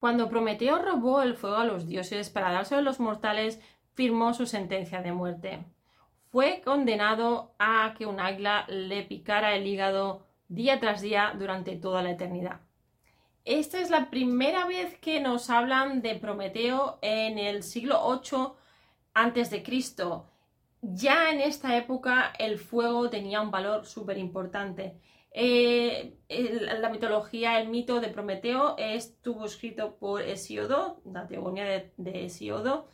Cuando Prometeo robó el fuego a los dioses para dárselo a los mortales, firmó su sentencia de muerte. Fue condenado a que un águila le picara el hígado día tras día durante toda la eternidad. Esta es la primera vez que nos hablan de Prometeo en el siglo 8 antes de Cristo. Ya en esta época el fuego tenía un valor súper importante. Eh, la mitología, el mito de Prometeo estuvo escrito por Hesiodo, la teogonía de, de Hesiodo,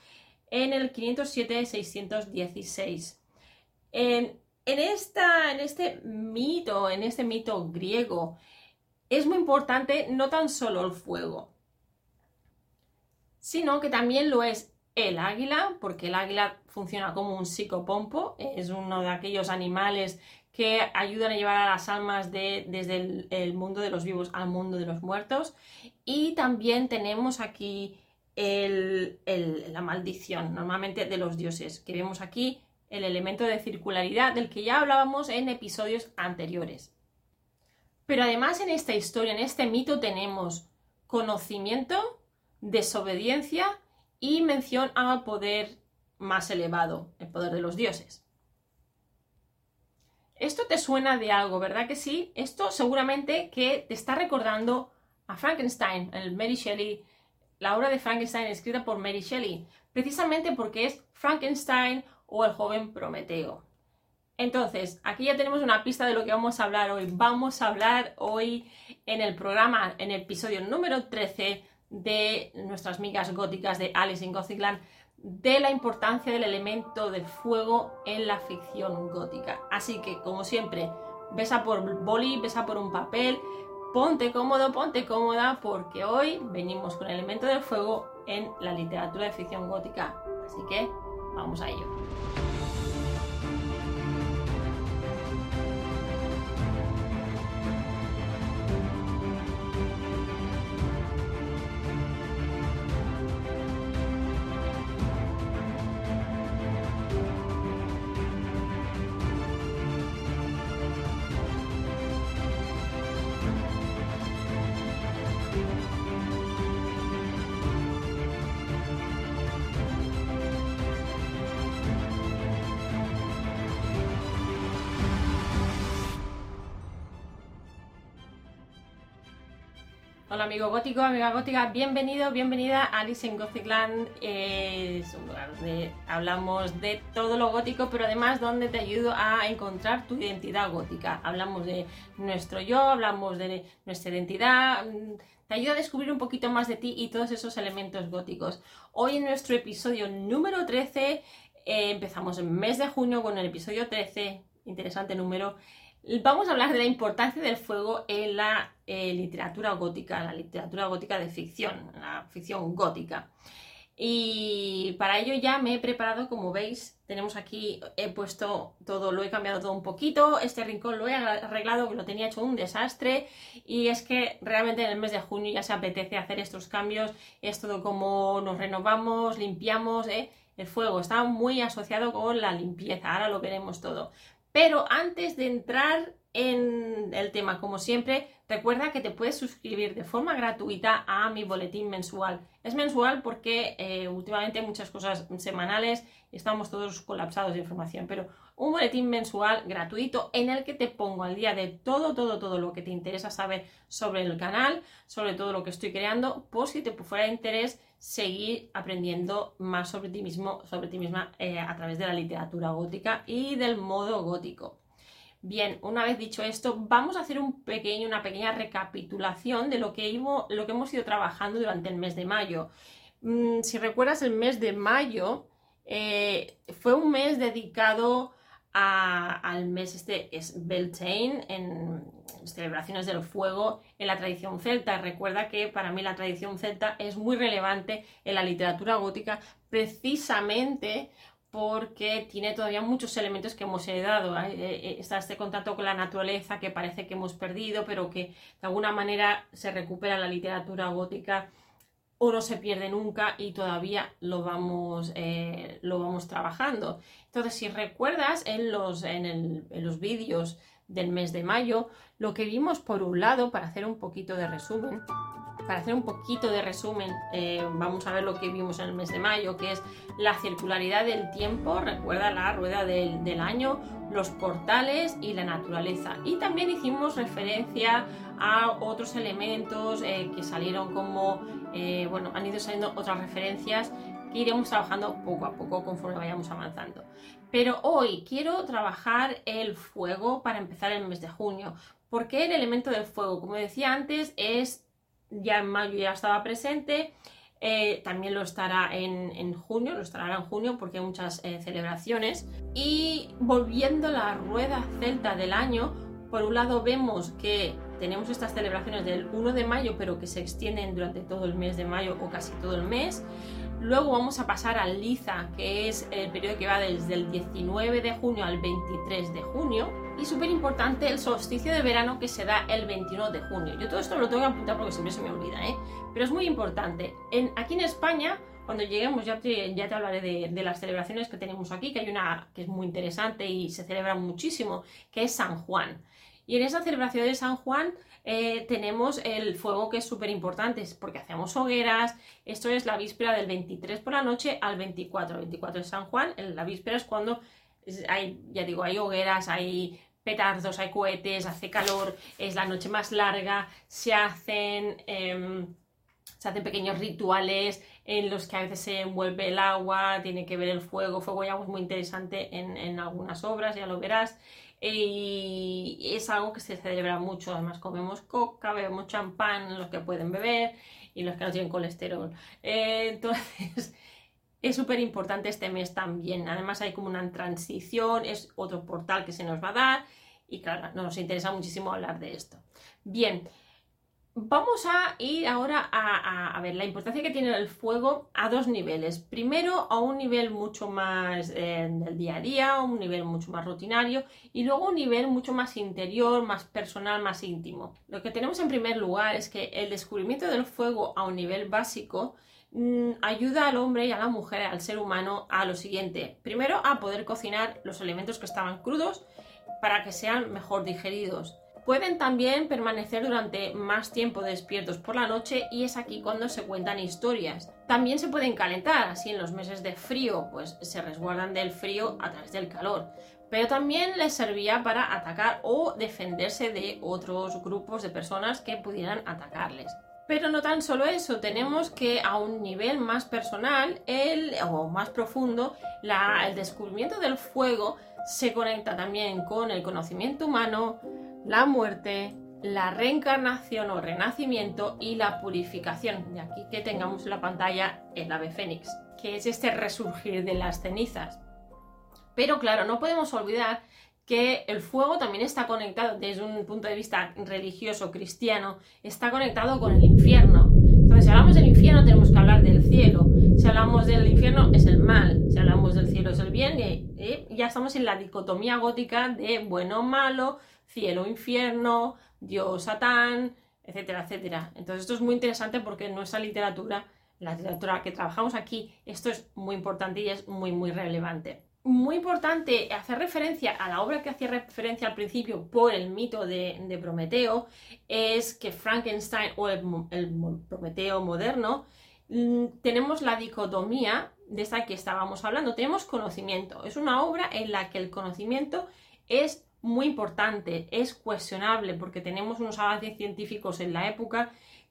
en el 507-616. En, esta, en este mito, en este mito griego, es muy importante no tan solo el fuego, sino que también lo es el águila, porque el águila funciona como un psicopompo, es uno de aquellos animales que ayudan a llevar a las almas de, desde el, mundo de los vivos al mundo de los muertos. Y también tenemos aquí la maldición, normalmente de los dioses, que vemos aquí el elemento de circularidad del que ya hablábamos en episodios anteriores. Pero además en esta historia, en este mito, tenemos conocimiento, desobediencia y mención al poder más elevado, el poder de los dioses. Esto te suena de algo, ¿verdad que sí? Esto seguramente que te está recordando a Frankenstein, el Mary Shelley, la obra de Frankenstein escrita por Mary Shelley, precisamente porque es Frankenstein o el joven Prometeo. Entonces, aquí ya tenemos una pista de lo que vamos a hablar hoy. Vamos a hablar hoy en el programa, en el episodio número 13 de nuestras migas góticas de Alice in Gothicland, de la importancia del elemento de fuego en la ficción gótica. Así que, como siempre, besa por boli, besa por un papel, ponte cómodo, ponte cómoda, porque hoy venimos con el elemento del fuego en la literatura de ficción gótica. Así que, vamos a ello. Hola amigo gótico, amiga gótica, bienvenido, bienvenida a Alice in Gothic Land. es un lugar donde hablamos de todo lo gótico, pero además donde te ayudo a encontrar tu identidad gótica. Hablamos de nuestro yo, hablamos de nuestra identidad, te ayuda a descubrir un poquito más de ti y todos esos elementos góticos. Hoy en nuestro episodio número 13, eh, empezamos el mes de junio con el episodio 13, interesante número. Vamos a hablar de la importancia del fuego en la eh, literatura gótica, la literatura gótica de ficción, la ficción gótica. Y para ello ya me he preparado, como veis, tenemos aquí, he puesto todo, lo he cambiado todo un poquito, este rincón lo he arreglado, que lo tenía hecho un desastre, y es que realmente en el mes de junio ya se apetece hacer estos cambios, es todo como nos renovamos, limpiamos, ¿eh? el fuego está muy asociado con la limpieza, ahora lo veremos todo. Pero antes de entrar en el tema, como siempre, recuerda que te puedes suscribir de forma gratuita a mi boletín mensual. Es mensual porque eh, últimamente hay muchas cosas semanales y estamos todos colapsados de información, pero un boletín mensual gratuito en el que te pongo al día de todo, todo, todo lo que te interesa saber sobre el canal, sobre todo lo que estoy creando, por si te fuera de interés seguir aprendiendo más sobre ti mismo, sobre ti misma eh, a través de la literatura gótica y del modo gótico. Bien, una vez dicho esto, vamos a hacer un pequeño, una pequeña recapitulación de lo que, lo que hemos ido trabajando durante el mes de mayo. Mm, si recuerdas, el mes de mayo eh, fue un mes dedicado al mes este es Beltane en celebraciones del fuego en la tradición celta. Recuerda que para mí la tradición celta es muy relevante en la literatura gótica precisamente porque tiene todavía muchos elementos que hemos heredado. Eh, eh, está este contacto con la naturaleza que parece que hemos perdido, pero que de alguna manera se recupera la literatura gótica o no se pierde nunca y todavía lo vamos, eh, lo vamos trabajando. Entonces, si recuerdas en los, en, los vídeos del mes de mayo, lo que vimos por un lado, para hacer un poquito de resumen, para hacer un poquito de resumen, eh, vamos a ver lo que vimos en el mes de mayo, que es la circularidad del tiempo, recuerda la rueda del, año, los portales y la naturaleza. Y también hicimos referencia a otros elementos eh, que salieron como, eh, bueno, han ido saliendo otras referencias que iremos trabajando poco a poco conforme vayamos avanzando. Pero hoy quiero trabajar el fuego para empezar el mes de junio. porque el elemento del fuego? Como decía antes, es ya en mayo ya estaba presente, eh, también lo estará en, junio, lo estará en junio porque hay muchas eh, celebraciones. Y volviendo a la rueda celta del año, por un lado vemos que tenemos estas celebraciones del 1 de mayo, pero que se extienden durante todo el mes de mayo o casi todo el mes. Luego vamos a pasar al Liza, que es el periodo que va desde el 19 de junio al 23 de junio. Y súper importante el solsticio de verano que se da el 21 de junio. Yo todo esto lo tengo que apuntar porque siempre se me olvida, ¿eh? Pero es muy importante. Aquí en España, cuando lleguemos, ya te, ya te hablaré de, las celebraciones que tenemos aquí, que hay una que es muy interesante y se celebra muchísimo, que es San Juan. Y en esa celebración de San Juan eh, tenemos el fuego que es súper importante porque hacemos hogueras. Esto es la víspera del 23 por la noche al 24. El 24 de San Juan, la víspera es cuando hay, ya digo, hay hogueras, hay petardos, hay cohetes, hace calor, es la noche más larga, se hacen, em, se hacen pequeños rituales en los que a veces se envuelve el agua, tiene que ver el fuego, fuego ya es muy interesante en, en algunas obras, ya lo verás y es algo que se celebra mucho. Además, comemos coca, bebemos champán, los que pueden beber y los que no tienen colesterol. Eh, entonces, es súper importante este mes también. Además, hay como una transición, es otro portal que se nos va a dar y claro, nos interesa muchísimo hablar de esto. Bien. Vamos a ir ahora a, ver la importancia que tiene el fuego a dos niveles. Primero, a un nivel mucho más eh, del día a día, un nivel mucho más rutinario y luego un nivel mucho más interior, más personal, más íntimo. Lo que tenemos en primer lugar es que el descubrimiento del fuego a un nivel básico mm, ayuda al hombre y a la mujer, al ser humano, a lo siguiente. Primero, a poder cocinar los alimentos que estaban crudos para que sean mejor digeridos. Pueden también permanecer durante más tiempo despiertos por la noche y es aquí cuando se cuentan historias. También se pueden calentar, así en los meses de frío, pues se resguardan del frío a través del calor. Pero también les servía para atacar o defenderse de otros grupos de personas que pudieran atacarles. Pero no tan solo eso, tenemos que a un nivel más personal el, o más profundo, el descubrimiento del fuego se conecta también con el conocimiento humano, la muerte, la reencarnación o renacimiento y la purificación. De aquí que tengamos en la pantalla el ave fénix, que es este resurgir de las cenizas. Pero claro, no podemos olvidar que el fuego también está conectado desde un punto de vista religioso cristiano, está conectado con el infierno. Entonces, si hablamos del infierno, tenemos que hablar del cielo. Si hablamos del infierno, es el mal. Si hablamos del cielo, es el bien. Y, ya estamos en la dicotomía gótica de bueno malo, cielo, infierno, Dios, Satán, etcétera, etcétera. Entonces esto es muy interesante porque nuestra literatura, la literatura que trabajamos aquí, esto es muy importante y es muy, muy relevante. Muy importante hacer referencia a la obra que hacía referencia al principio por el mito de, Prometeo, es que Frankenstein o el, Prometeo moderno, mm, tenemos la dicotomía de esta que estábamos hablando, tenemos conocimiento. Es una obra en la que el conocimiento es muy importante, es cuestionable porque tenemos unos avances científicos en la época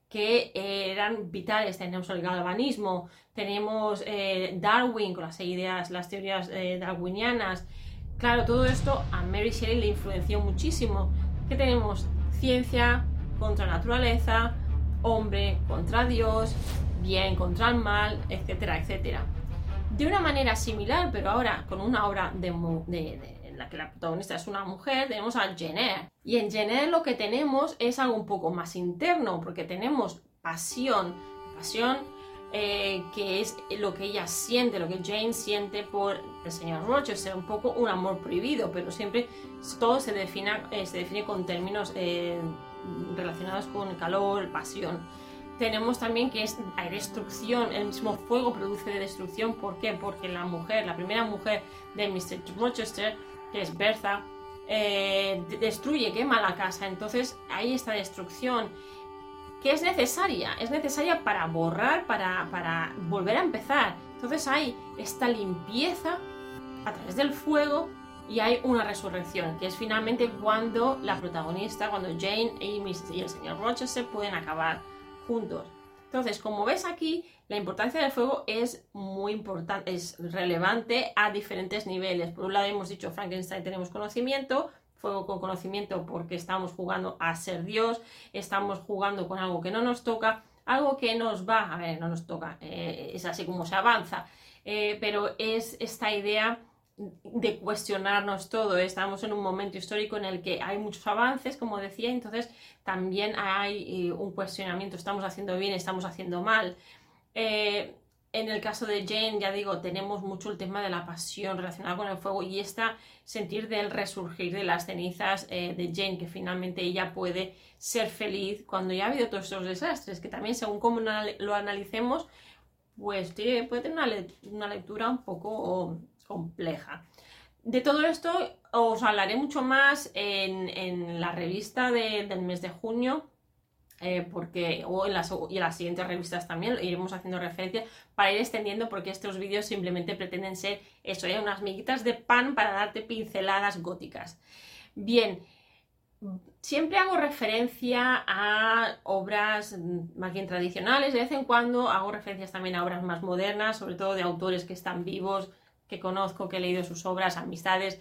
que eh, eran vitales. Tenemos el galvanismo, tenemos eh, Darwin con las ideas, las teorías eh, darwinianas. Claro, todo esto a Mary Shelley le influenció muchísimo. Que tenemos ciencia contra naturaleza, hombre contra Dios, bien contra el mal, etcétera, etcétera. De una manera similar, pero ahora con una obra de, de la que la protagonista es una mujer, tenemos a Jenner. Y en Jenner lo que tenemos es algo un poco más interno, porque tenemos pasión, pasión eh, que es lo que ella siente, lo que Jane siente por el señor Rochester, un poco un amor prohibido, pero siempre todo se define, eh, se define con términos eh, relacionados con calor, pasión. Tenemos también que es, hay destrucción, el mismo fuego produce destrucción. ¿Por qué? Porque la mujer, la primera mujer de Mr. Rochester, que es Bertha, eh, destruye, quema la casa. Entonces hay esta destrucción que es necesaria, es necesaria para borrar, para, para volver a empezar. Entonces hay esta limpieza a través del fuego y hay una resurrección, que es finalmente cuando la protagonista, cuando Jane, Amy y el señor Rochester pueden acabar juntos. Entonces, como ves aquí, la importancia del fuego es muy importante, es relevante a diferentes niveles. Por un lado hemos dicho Frankenstein tenemos conocimiento, fuego con conocimiento porque estamos jugando a ser Dios, estamos jugando con algo que no nos toca, algo que nos va, a ver, no nos toca, eh, es así como se avanza, eh, pero es esta idea de cuestionarnos todo. Estamos en un momento histórico en el que hay muchos avances, como decía, entonces también hay eh, un cuestionamiento, estamos haciendo bien, estamos haciendo mal. Eh, en el caso de Jane, ya digo, tenemos mucho el tema de la pasión relacionada con el fuego y esta sentir del resurgir de las cenizas eh, de Jane, que finalmente ella puede ser feliz cuando ya ha habido todos estos desastres, que también según cómo lo analicemos, pues puede tener una, lectura un poco compleja. De todo esto os hablaré mucho más en, la revista del mes de junio, eh, porque, o en las, y en las siguientes revistas también iremos haciendo referencia para ir extendiendo porque estos vídeos simplemente pretenden ser eso, ¿eh? unas miguitas de pan para darte pinceladas góticas. Bien, siempre hago referencia a obras más bien tradicionales, de vez en cuando hago referencias también a obras más modernas, sobre todo de autores que están vivos, que conozco, que he leído sus obras, amistades,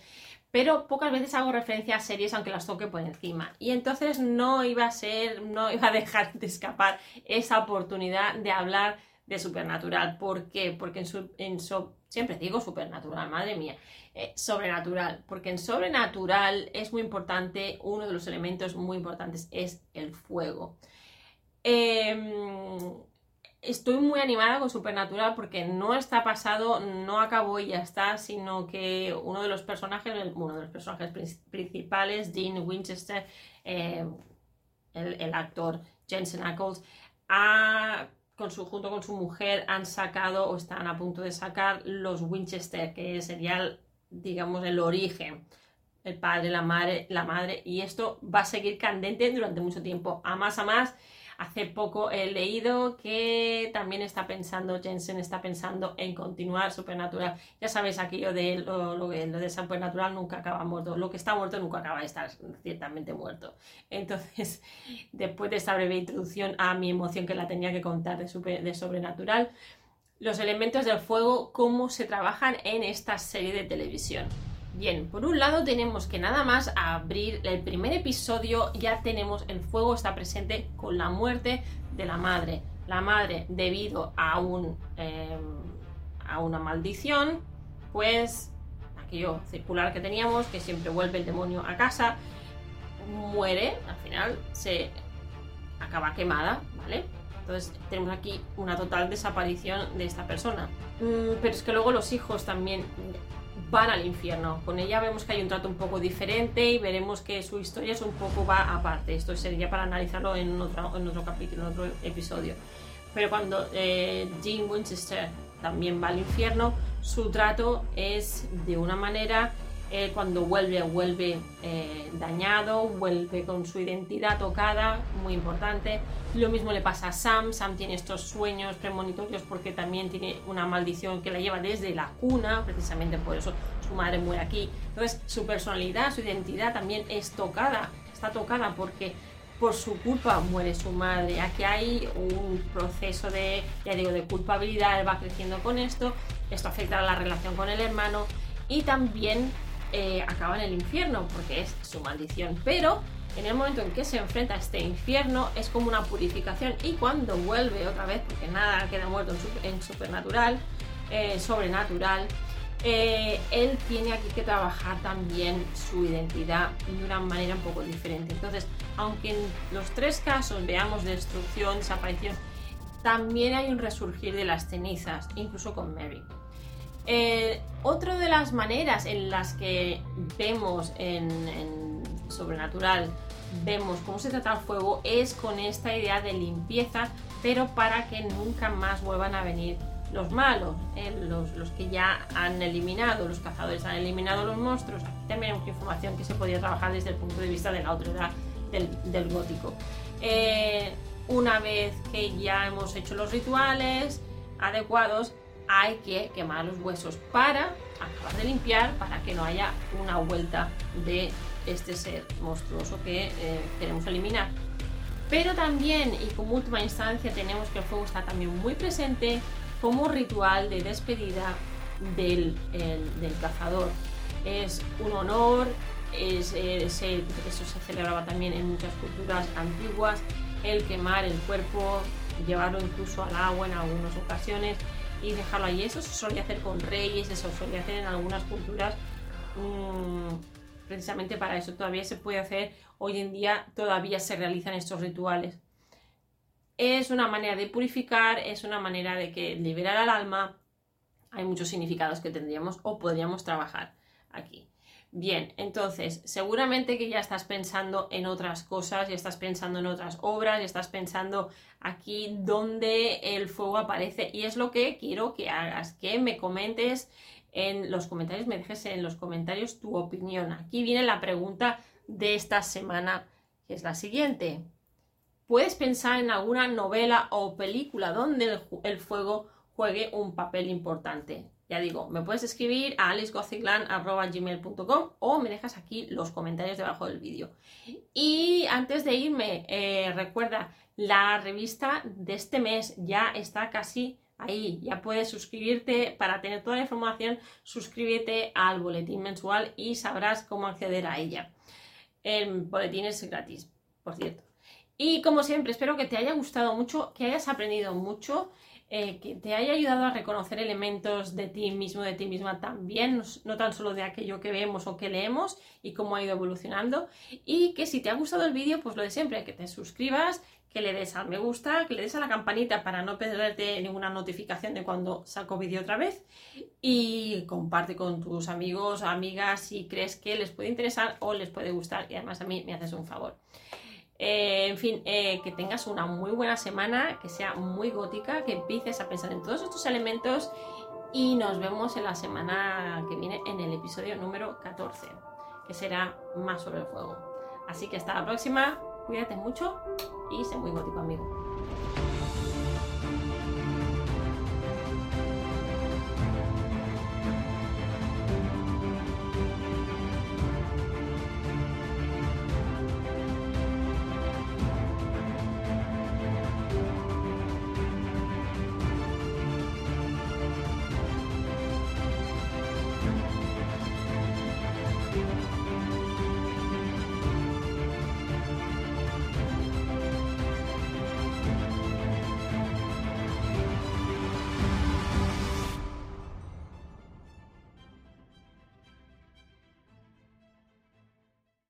pero pocas veces hago referencia a series aunque las toque por encima. Y entonces no iba a ser, no iba a dejar de escapar esa oportunidad de hablar de Supernatural. ¿Por qué? Porque en, siempre digo Supernatural, madre mía. Eh, sobrenatural, porque en Sobrenatural es muy importante, uno de los elementos muy importantes es el fuego. Eh, estoy muy animada con Supernatural porque no está pasado, no acabó y ya está, sino que uno de los personajes, uno de los personajes principales, Dean Winchester, eh, el, actor Jensen Ackles, su, junto con su mujer han sacado o están a punto de sacar los Winchester, que sería, digamos, el origen el padre, la madre, la madre, y esto va a seguir candente durante mucho tiempo, a más a más, Hace poco he leído que también está pensando, Jensen está pensando en continuar Supernatural. Ya sabéis, aquello de lo, lo, de Supernatural nunca acaba muerto. Lo que está muerto nunca acaba de estar ciertamente muerto. Entonces, después de esta breve introducción a mi emoción que la tenía que contar de, de Sobrenatural, los elementos del fuego, cómo se trabajan en esta serie de televisión. Bien, por un lado tenemos que nada más abrir el primer episodio ya tenemos el fuego está presente con la muerte de la madre. La madre debido a un em, a una maldición, pues aquello circular que teníamos, que siempre vuelve el demonio a casa, muere, al final se acaba quemada, ¿vale? Entonces tenemos aquí una total desaparición de esta persona. Mm, pero es que luego los hijos también van al infierno. Con ella vemos que hay un trato un poco diferente y veremos que su historia es un poco va aparte. Esto sería para analizarlo en otro, capítulo, en otro episodio. Pero cuando eh, Jean Winchester también va al infierno, su trato es de una manera cuando vuelve, vuelve eh, dañado, vuelve con su identidad tocada, muy importante. Lo mismo le pasa a Sam, Sam tiene estos sueños premonitorios porque también tiene una maldición que la lleva desde la cuna, precisamente por eso su madre muere aquí. Entonces su personalidad, su identidad también es tocada, está tocada porque por su culpa muere su madre. Aquí hay un proceso de, ya digo, de culpabilidad, él va creciendo con esto, esto afecta a la relación con el hermano y también eh, acaba en el infierno, porque es su maldición. Pero en el momento en que se enfrenta a este infierno es como una purificación y cuando vuelve otra vez, porque nada queda muerto en, supernatural, eh, sobrenatural, eh, él tiene aquí que trabajar también su identidad de una manera un poco diferente. Entonces, aunque en los tres casos veamos destrucción, desaparición, también hay un resurgir de las cenizas, incluso con Mary. Eh, otra de las maneras en las que vemos en, Sobrenatural, vemos cómo se trata el fuego es con esta idea de limpieza, pero para que nunca más vuelvan a venir los malos, eh, los, que ya han eliminado, los cazadores han eliminado los monstruos. También hay información que se podía trabajar desde el punto de vista de la autoridad del, gótico. Eh, una vez que ya hemos hecho los rituales adecuados, hay que quemar los huesos para acabar de limpiar, para que no haya una vuelta de este ser monstruoso que eh, queremos eliminar. Pero también, y como última instancia, tenemos que el fuego está también muy presente como ritual de despedida del, cazador. Es un honor, es, eso se celebraba también en muchas culturas antiguas, el quemar el cuerpo, llevarlo incluso al agua en algunas ocasiones y dejarlo ahí. Eso se solía hacer con reyes, eso se solía hacer en algunas culturas. Mmm, precisamente para eso todavía se puede hacer, hoy en día todavía se realizan estos rituales. Es una manera de purificar, es una manera de que liberar al alma. Hay muchos significados que tendríamos o podríamos trabajar aquí. Bien, entonces, seguramente que ya estás pensando en otras cosas, ya estás pensando en otras obras, ya estás pensando aquí donde el fuego aparece y es lo que quiero que hagas, que me comentes en los comentarios, me dejes en los comentarios tu opinión. Aquí viene la pregunta de esta semana, que es la siguiente. ¿Puedes pensar en alguna novela o película donde el, fuego juegue un papel importante? Ya digo, me puedes escribir a alicegociclan.gmail.com o me dejas aquí los comentarios debajo del vídeo. Y antes de irme, eh, recuerda, la revista de este mes ya está casi ahí. Ya puedes suscribirte para tener toda la información. Suscríbete al boletín mensual y sabrás cómo acceder a ella. El boletín es gratis, por cierto. Y como siempre, espero que te haya gustado mucho, que hayas aprendido mucho, eh, que te haya ayudado a reconocer elementos de ti mismo, de ti misma también, no tan solo de aquello que vemos o que leemos y cómo ha ido evolucionando. Y que si te ha gustado el vídeo, pues lo de siempre, que te suscribas, que le des al me gusta, que le des a la campanita para no perderte ninguna notificación de cuando saco vídeo otra vez y comparte con tus amigos amigas si crees que les puede interesar o les puede gustar y además a mí me haces un favor. Eh, en fin, eh, que tengas una muy buena semana, que sea muy gótica, que empieces a pensar en todos estos elementos y nos vemos en la semana que viene en el episodio número 14, que será más sobre el fuego. Así que hasta la próxima, cuídate mucho y sé muy gótico, amigo.